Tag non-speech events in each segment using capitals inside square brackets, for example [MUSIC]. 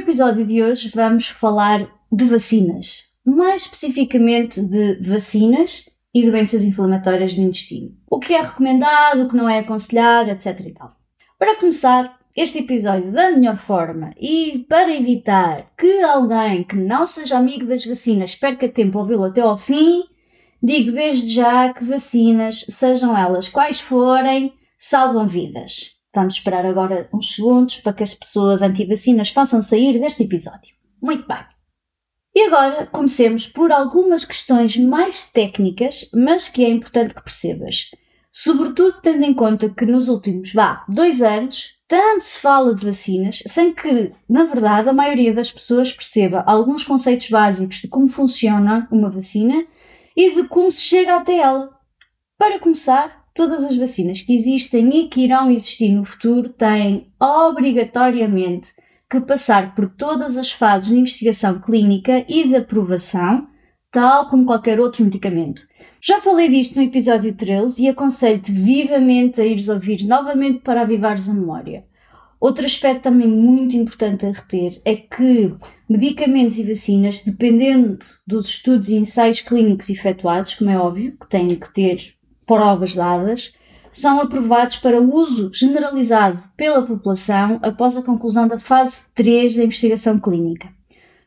Episódio de hoje vamos falar de vacinas, mais especificamente de vacinas e doenças inflamatórias do intestino. O que é recomendado, o que não é aconselhado, etc. E tal. Para começar este episódio da melhor forma e para evitar que alguém que não seja amigo das vacinas perca tempo a ouvi-lo até ao fim, digo desde já que vacinas, sejam elas quais forem, salvam vidas. Vamos esperar agora uns segundos para que as pessoas anti-vacinas possam sair deste episódio. Muito bem. E agora comecemos por algumas questões mais técnicas, mas que é importante que percebas. Sobretudo tendo em conta que nos últimos, vá, dois anos, tanto se fala de vacinas, sem que, na verdade, a maioria das pessoas perceba alguns conceitos básicos de como funciona uma vacina e de como se chega até ela. Para começar, todas as vacinas que existem e que irão existir no futuro têm obrigatoriamente que passar por todas as fases de investigação clínica e de aprovação, tal como qualquer outro medicamento. Já falei disto no episódio 13 e aconselho-te vivamente a ires ouvir novamente para avivares a memória. Outro aspecto também muito importante a reter é que medicamentos e vacinas, dependendo dos estudos e ensaios clínicos efetuados, como é óbvio, que têm que ter provas dadas, são aprovados para uso generalizado pela população após a conclusão da fase 3 da investigação clínica.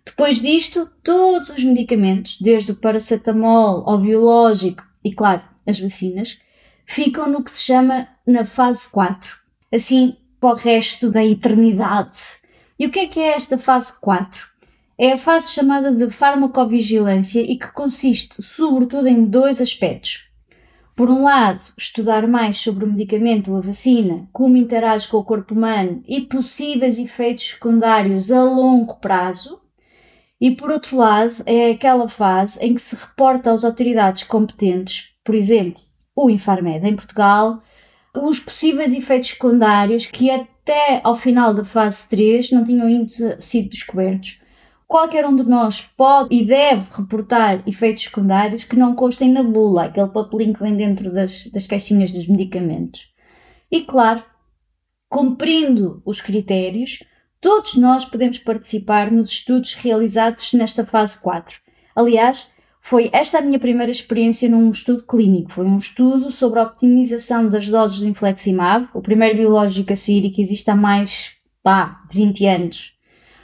Depois disto, todos os medicamentos, desde o paracetamol ao biológico e, claro, as vacinas, ficam no que se chama na fase 4, assim para o resto da eternidade. E o que é que é esta fase 4? É a fase chamada de farmacovigilância e que consiste sobretudo em dois aspectos por um lado, estudar mais sobre o medicamento ou a vacina, como interage com o corpo humano e possíveis efeitos secundários a longo prazo, e por outro lado, é aquela fase em que se reporta às autoridades competentes, por exemplo, o Infarmed em Portugal, os possíveis efeitos secundários que até ao final da fase 3 não tinham sido descobertos Qualquer um de nós pode e deve reportar efeitos secundários que não constem na bula, aquele papelinho que vem dentro das, das caixinhas dos medicamentos. E claro, cumprindo os critérios, todos nós podemos participar nos estudos realizados nesta fase 4. Aliás, foi esta a minha primeira experiência num estudo clínico. Foi um estudo sobre a optimização das doses do Infleximab, o primeiro biológico a sair que existe há mais, pá, de 20 anos.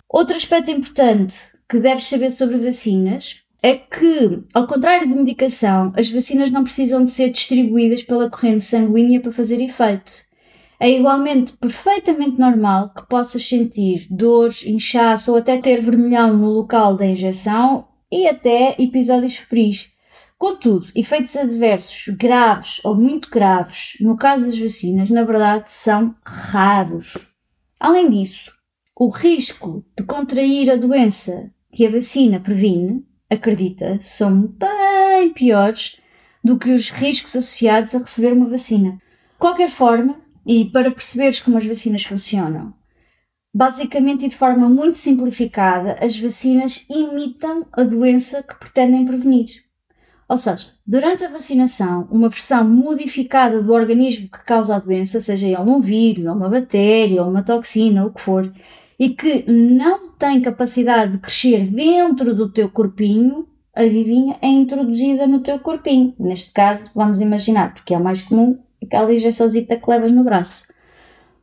Outro aspecto importante que deves saber sobre vacinas é que, ao contrário de medicação, as vacinas não precisam de ser distribuídas pela corrente sanguínea para fazer efeito. É igualmente perfeitamente normal que possas sentir dores, inchaço ou até ter vermelhão no local da injeção e até episódios febris. Contudo, efeitos adversos graves ou muito graves, no caso das vacinas, na verdade são raros. Além disso, o risco de contrair a doença que a vacina previne, acredita, são bem piores do que os riscos associados a receber uma vacina. De qualquer forma, e para perceberes como as vacinas funcionam, basicamente e de forma muito simplificada, as vacinas imitam a doença que pretendem prevenir. Ou seja, durante a vacinação, uma versão modificada do organismo que causa a doença, seja ele um vírus, ou uma bactéria, ou uma toxina, ou o que for, e que não tem capacidade de crescer dentro do teu corpinho, adivinha, é introduzida no teu corpinho. Neste caso, vamos imaginar, porque é o mais comum, aquela injeçãozita que levas no braço.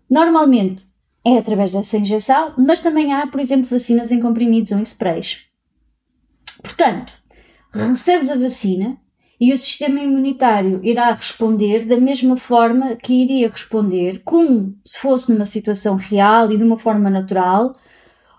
Normalmente é através dessa injeção, mas também há, por exemplo, vacinas em comprimidos ou em sprays. Portanto, recebes a vacina, e o sistema imunitário irá responder da mesma forma que iria responder, como se fosse numa situação real e de uma forma natural,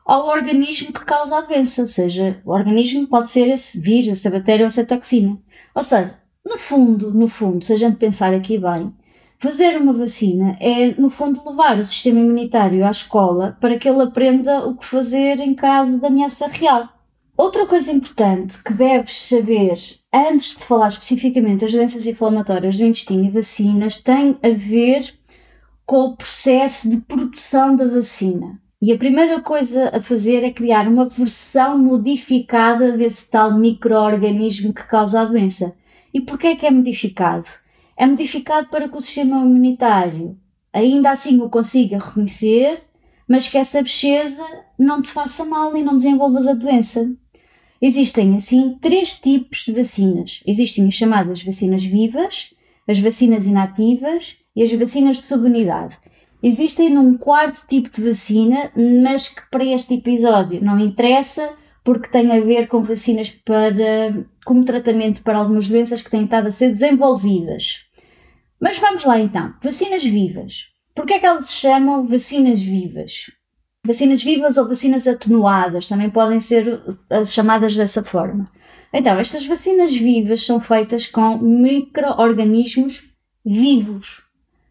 ao organismo que causa a doença. Ou seja, o organismo pode ser esse vírus, essa bactéria ou essa toxina. Ou seja, no fundo, no fundo, se a gente pensar aqui bem, Fazer uma vacina é, no fundo, levar o sistema imunitário à escola para que ele aprenda o que fazer em caso de ameaça real. Outra coisa importante que deves saber antes de falar especificamente das doenças inflamatórias do intestino e vacinas tem a ver com o processo de produção da vacina. E a primeira coisa a fazer é criar uma versão modificada desse tal microorganismo que causa a doença. E porquê é que é modificado? é modificado para que o sistema imunitário ainda assim o consiga reconhecer, mas que essa bexesa não te faça mal e não desenvolvas a doença. Existem, assim, três tipos de vacinas. Existem as chamadas vacinas vivas, as vacinas inativas e as vacinas de subunidade. Existem um quarto tipo de vacina, mas que para este episódio não interessa, porque tem a ver com vacinas para, como tratamento para algumas doenças que têm estado a ser desenvolvidas. Mas vamos lá então. Vacinas vivas. Por que é que elas se chamam vacinas vivas? Vacinas vivas ou vacinas atenuadas também podem ser eh, chamadas dessa forma. Então, estas vacinas vivas são feitas com micro-organismos vivos.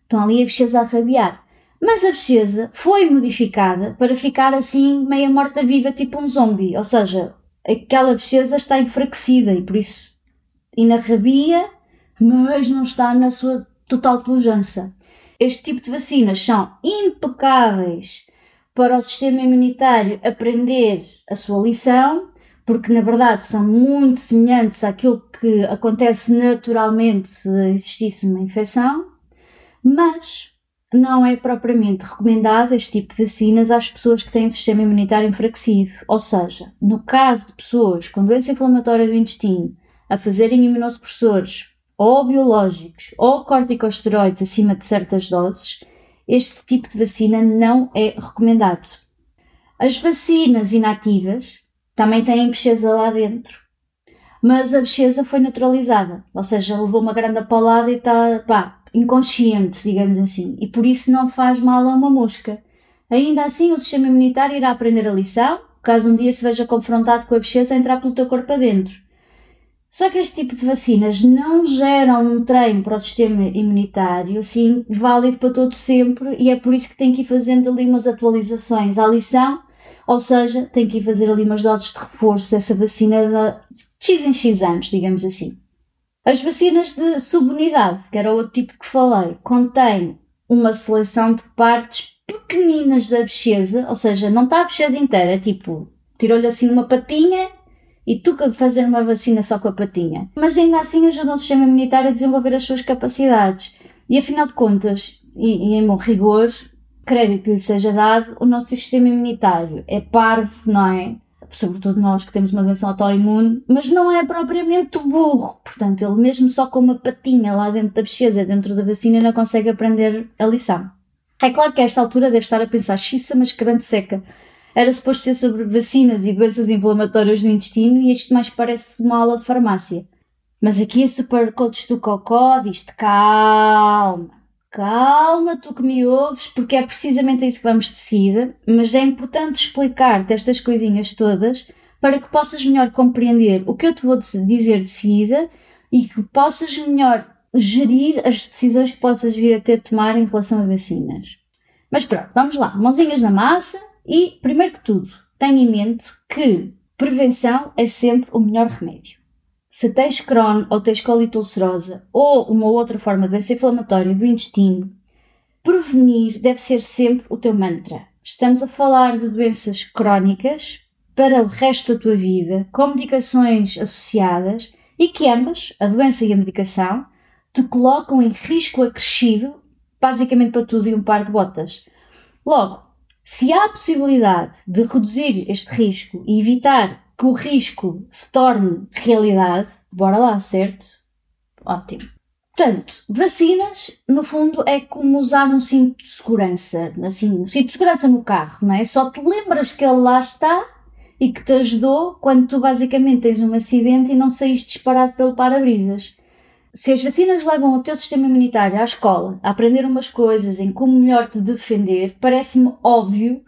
Estão ali a bicheza a rabiar. Mas a bicheza foi modificada para ficar assim meia morta-viva, tipo um zombie. Ou seja, aquela bicheza está enfraquecida e por isso ainda rabia, mas não está na sua total pujança. Este tipo de vacinas são impecáveis para o sistema imunitário aprender a sua lição, porque na verdade são muito semelhantes àquilo que acontece naturalmente se existisse uma infecção, mas não é propriamente recomendado este tipo de vacinas às pessoas que têm o sistema imunitário enfraquecido. Ou seja, no caso de pessoas com doença inflamatória do intestino a fazerem imunossupressores ou biológicos ou corticosteroides acima de certas doses, este tipo de vacina não é recomendado. As vacinas inativas também têm bicheza lá dentro, mas a bicheza foi neutralizada, ou seja, levou uma grande apalada e está, pá, inconsciente, digamos assim, e por isso não faz mal a uma mosca. Ainda assim, o sistema imunitário irá aprender a lição, caso um dia se veja confrontado com a bicheza a entrar pelo teu corpo adentro. Só que este tipo de vacinas não geram um treino para o sistema imunitário, assim, válido para todo sempre, e é por isso que tem que ir fazendo ali umas atualizações à lição, ou seja, tem que ir fazer ali umas doses de reforço dessa vacina de X em X anos, digamos assim. As vacinas de subunidade, que era outro tipo que falei, contêm uma seleção de partes pequeninas da bexiga, ou seja, não está a bexiga inteira, é tipo, tirou-lhe assim uma patinha e tu fazer uma vacina só com a patinha. Mas ainda assim ajuda o sistema imunitário a desenvolver as suas capacidades. E afinal de contas, e, e em bom rigor, crédito que lhe seja dado, o nosso sistema imunitário é parvo, não é? Sobretudo nós que temos uma doença autoimune, mas não é propriamente burro. Portanto, ele mesmo só com uma patinha lá dentro da bexiga, dentro da vacina, não consegue aprender a lição. É claro que a esta altura deve estar a pensar, xissa, mas grande seca era suposto ser sobre vacinas e doenças inflamatórias do intestino e isto mais parece uma aula de farmácia. Mas aqui a super coach do Cocó diz-te calma, calma tu que me ouves, porque é precisamente isso que vamos de seguida, mas é importante explicar-te estas coisinhas todas para que possas melhor compreender o que eu te vou dizer de seguida e que possas melhor gerir as decisões que possas vir a ter de tomar em relação a vacinas. Mas pronto, vamos lá, mãozinhas na massa e, primeiro que tudo, tenha em mente que prevenção é sempre o melhor remédio. Se tens Crohn ou tens colite ulcerosa ou uma outra forma de doença inflamatória do intestino, prevenir deve ser sempre o teu mantra. Estamos a falar de doenças crónicas para o resto da tua vida, com medicações associadas e que ambas, a doença e a medicação, te colocam em risco acrescido, basicamente para tudo e um par de botas. Logo, se há a possibilidade de reduzir este risco e evitar que o risco se torne realidade, bora lá, certo? Ótimo. Portanto, vacinas, no fundo, é como usar um cinto de segurança. Assim, um cinto de segurança no carro, não é? Só te lembras que ele lá está e que te ajudou quando tu basicamente tens um acidente e não saíste disparado pelo para-brisas se as vacinas levam o teu sistema imunitário à escola a aprender umas coisas em como melhor te defender, parece-me óbvio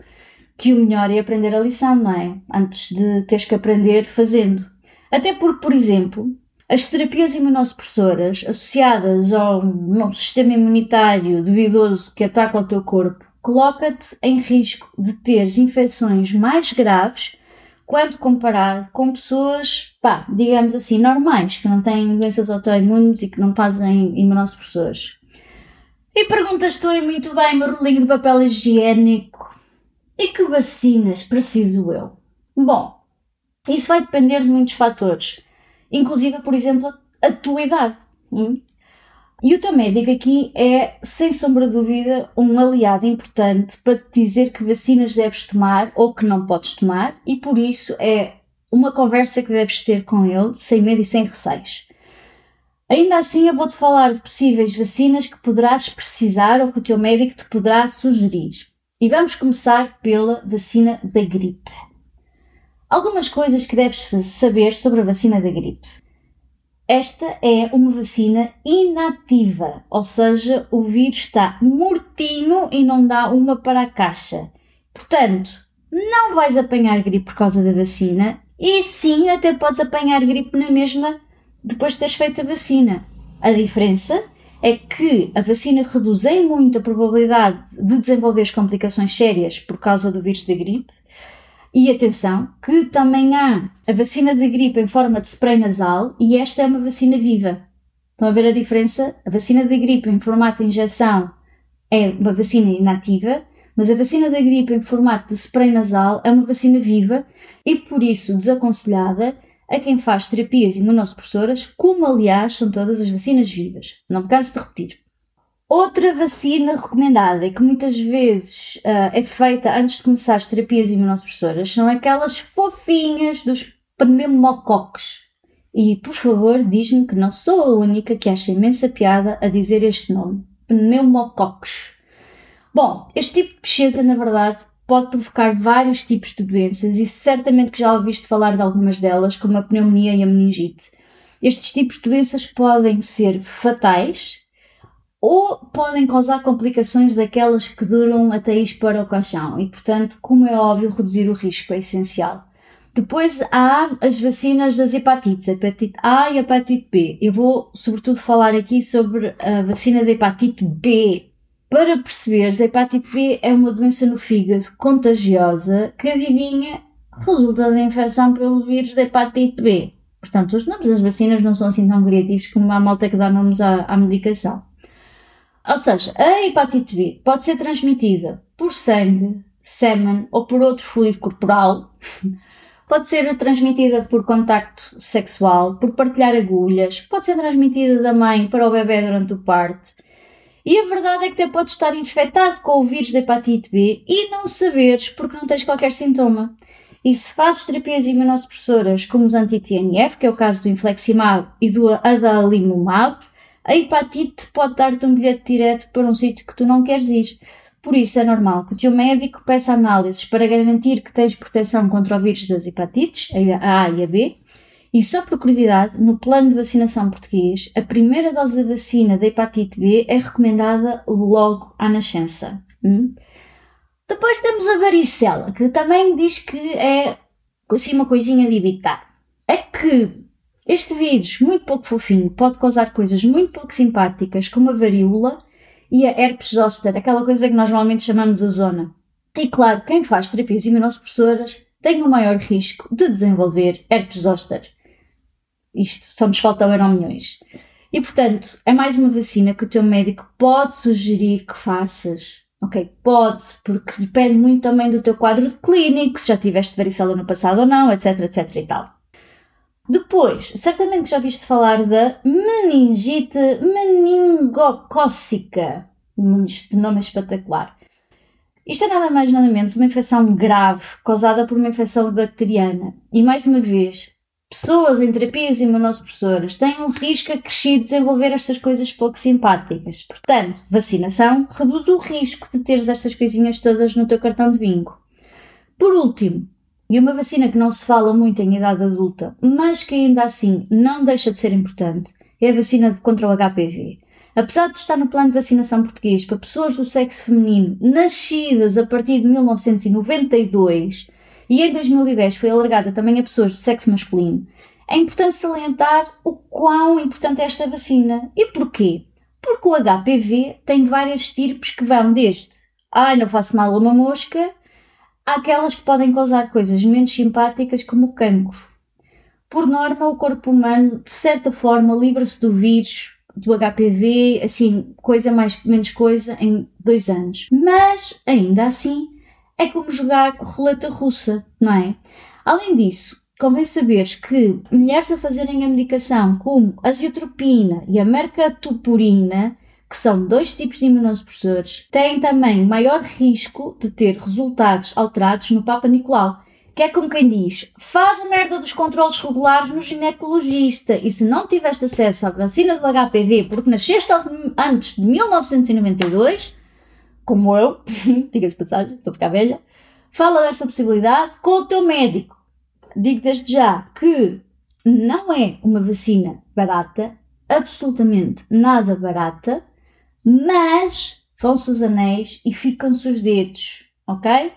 que o melhor é aprender a lição, não é? Antes de teres que aprender fazendo. Até porque, por exemplo, As terapias imunossupressoras associadas ao um sistema imunitário duvidoso que ataca o teu corpo coloca-te em risco de ter infecções mais graves quando comparado com pessoas, pá, digamos assim, normais, que não têm doenças autoimunes e que não fazem imunossupressores. E perguntas tu muito bem, meu de papel higiênico, e que vacinas preciso eu? Bom, isso vai depender de muitos fatores, inclusive, por exemplo, a tua idade. Hum? E o teu médico aqui é, sem sombra de dúvida, um aliado importante para te dizer que vacinas deves tomar ou que não podes tomar, e por isso é uma conversa que deves ter com ele, sem medo e sem receios. Ainda assim, eu vou-te falar de possíveis vacinas que poderás precisar ou que o teu médico te poderá sugerir. E vamos começar pela vacina da gripe. Algumas coisas que deves saber sobre a vacina da gripe. Esta é uma vacina inativa, ou seja, o vírus está mortinho e não dá uma para a caixa. Portanto, não vais apanhar gripe por causa da vacina e sim até podes apanhar gripe na mesma depois de teres feito a vacina. A diferença é que a vacina reduz em muito a probabilidade de desenvolver complicações sérias por causa do vírus da gripe e atenção, que também há a vacina de gripe em forma de spray nasal e esta é uma vacina viva. Estão a ver a diferença? A vacina de gripe em formato de injeção é uma vacina inativa, mas a vacina da gripe em formato de spray nasal é uma vacina viva e por isso desaconselhada a quem faz terapias imunossupressoras, como aliás são todas as vacinas vivas. Não me canso de repetir. Outra vacina recomendada que muitas vezes uh, é feita antes de começar as terapias imunossupressoras são aquelas fofinhas dos pneumococos. E por favor, diz-me que não sou a única que acha imensa piada a dizer este nome: pneumococos. Bom, este tipo de pesquisa, na verdade, pode provocar vários tipos de doenças e certamente que já ouviste falar de algumas delas, como a pneumonia e a meningite. Estes tipos de doenças podem ser fatais ou podem causar complicações daquelas que duram até ir para o caixão e, portanto, como é óbvio, reduzir o risco é essencial. Depois há as vacinas das hepatites, hepatite A e hepatite B. Eu vou, sobretudo, falar aqui sobre a vacina da hepatite B. Para perceberes, a hepatite B é uma doença no fígado contagiosa que, adivinha, resulta da infecção pelo vírus da hepatite B. Portanto, os nomes das vacinas não são assim tão criativos como a malta que dá nomes à, à medicação. Ou seja, a hepatite B pode ser transmitida por sangue, sêmen ou por outro fluido corporal. [LAUGHS] Pode ser transmitida por contacto sexual, por partilhar agulhas, pode ser transmitida da mãe para o bebê durante o parto. E a verdade é que até pode estar infectado com o vírus da hepatite B e não saberes porque não tens qualquer sintoma. E se fazes terapias imunossupressoras como os anti-TNF, que é o caso do infleximab e do adalimumab, a hepatite pode dar-te um bilhete direto para um sítio que tu não queres ir. Por isso é normal que o teu médico peça análises para garantir que tens proteção contra o vírus das hepatites, a A e a B. E só por curiosidade, no plano de vacinação português, a primeira dose da vacina da hepatite B é recomendada logo à nascença. Hum? Depois temos a varicela, que também diz que é assim uma coisinha de evitar. É que este vírus, muito pouco fofinho, pode causar coisas muito pouco simpáticas, como a varíola e a herpes zoster, aquela coisa que nós normalmente chamamos a zona. E claro, quem faz terapias imunossupressoras tem um maior risco de desenvolver herpes zoster. Isto, só nos faltam eram milhões. E portanto, é mais uma vacina que o teu médico pode sugerir que faças. Ok, pode, porque depende muito também do teu quadro clínico, se já tiveste varicela no passado ou não, etc, etc e tal. Depois, certamente já ouviste falar da meningite meningocócica. Este nome é espetacular. Isto é nada mais nada menos uma infecção grave causada por uma infecção bacteriana. E mais uma vez, pessoas em terapias imunossupressoras têm um risco acrescido de desenvolver estas coisas pouco simpáticas. Portanto, vacinação reduz o risco de teres estas coisinhas todas no teu cartão de bingo. Por último, e uma vacina que não se fala muito em idade adulta, mas que ainda assim não deixa de ser importante, é a vacina contra o HPV. Apesar de estar no plano de vacinação português para pessoas do sexo feminino nascidas a partir de 1992 e em 2010 foi alargada também a pessoas do sexo masculino, é importante salientar o quão importante é esta vacina. E porquê? Porque o HPV tem várias estirpes que vão desde ai, não faço mal a uma mosca, àquelas que podem causar coisas menos simpáticas como cancro. Por norma, o corpo humano, de certa forma, livra-se do vírus, do HPV, assim, coisa mais menos coisa, em dois anos. Mas, ainda assim, é como jogar roleta russa, não é? Além disso, convém saberes que mulheres a fazerem a medicação como a aziotropina e a mercatopurina, que são dois tipos de imunossupressores, têm também maior risco de ter resultados alterados no Papa Nicolau, que é como quem diz, faz a merda dos controles regulares no ginecologista e se não tiveste acesso à vacina do HPV porque nasceste antes de 1992, como eu, [LAUGHS] diga-se passagem, estou a ficar velha, fala dessa possibilidade com o teu médico. Digo desde já que não é uma vacina barata, absolutamente nada barata, mas vão-se os anéis e ficam-se os dedos, ok?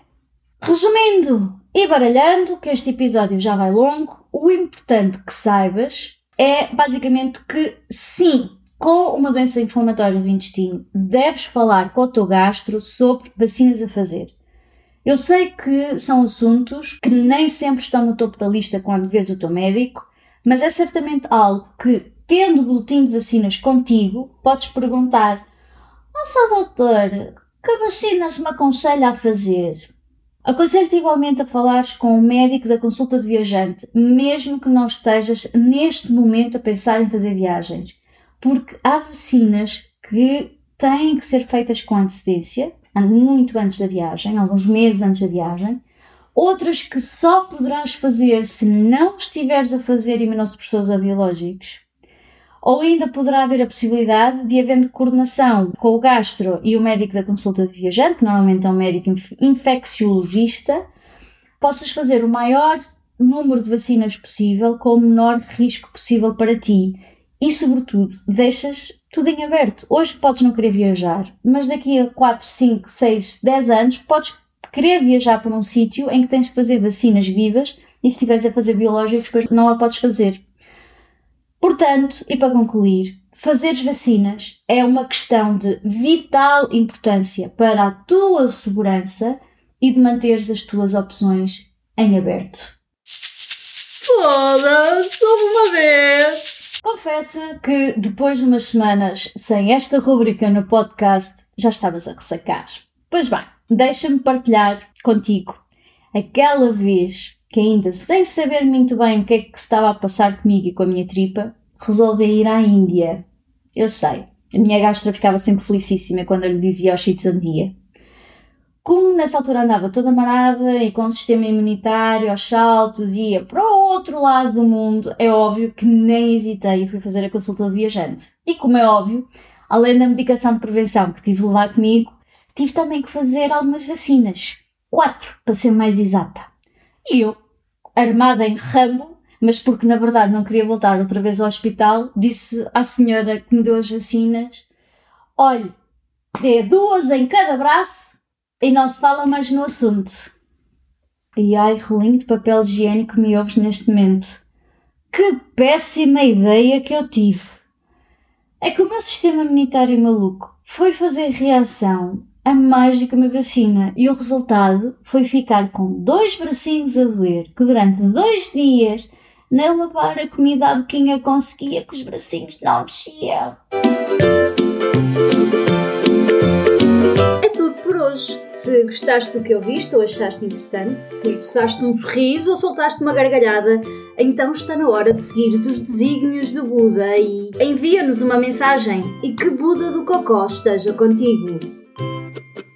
Resumindo e baralhando, que este episódio já vai longo, o importante que saibas é basicamente que sim, com uma doença inflamatória do intestino, deves falar com o teu gastro sobre vacinas a fazer. Eu sei que são assuntos que nem sempre estão no topo da lista quando vês o teu médico, mas é certamente algo que, tendo o boletim de vacinas contigo, podes perguntar: Oh, doutor, que vacinas me aconselha a fazer? Aconselho-te igualmente a falares com o médico da consulta de viajante, mesmo que não estejas neste momento a pensar em fazer viagens, porque há vacinas que têm que ser feitas com antecedência muito antes da viagem, alguns meses antes da viagem. Outras que só poderás fazer se não estiveres a fazer imunossupressores biológicos. Ou ainda poderá haver a possibilidade de, havendo coordenação com o gastro e o médico da consulta de viajante, que normalmente é um médico infecciologista, possas fazer o maior número de vacinas possível com o menor risco possível para ti. E, sobretudo, deixas tudo em aberto. Hoje podes não querer viajar, mas daqui a 4, 5, 6, 10 anos podes querer viajar para um sítio em que tens que fazer vacinas vivas e se estiveres a fazer biológicos, depois não a podes fazer. Portanto, e para concluir, fazeres vacinas é uma questão de vital importância para a tua segurança e de manteres as tuas opções em aberto. Foda-se, uma vez! Confessa que depois de umas semanas sem esta rubrica no podcast já estavas a ressacar. Pois bem, deixa-me partilhar contigo aquela vez que, ainda sem saber muito bem o que é que se estava a passar comigo e com a minha tripa, resolvi ir à Índia. Eu sei, a minha gastra ficava sempre felicíssima quando eu lhe dizia aos sítios onde ia. Como nessa altura andava toda marada e com o sistema imunitário aos saltos ia para o outro lado do mundo, é óbvio que nem hesitei e fui fazer a consulta de viajante. E como é óbvio, além da medicação de prevenção que tive de levar comigo, tive também que fazer algumas vacinas. Quatro, para ser mais exata. E eu, armada em ramo, mas porque na verdade não queria voltar outra vez ao hospital, disse à senhora que me deu as vacinas: olhe, dê duas em cada braço e não se fala mais no assunto. E ai, relinho de papel higiênico me ouves neste momento. Que péssima ideia que eu tive! É que o meu sistema imunitário maluco foi fazer reação a que uma vacina e o resultado foi ficar com dois bracinhos a doer que durante dois dias nem lavar a comida à boquinha conseguia que os bracinhos não mexiam. Se gostaste do que ouviste ou achaste interessante, se esboçaste um sorriso ou soltaste uma gargalhada, então está na hora de seguir os desígnios do Buda e envia-nos uma mensagem e que Buda do Cocó esteja contigo. thank you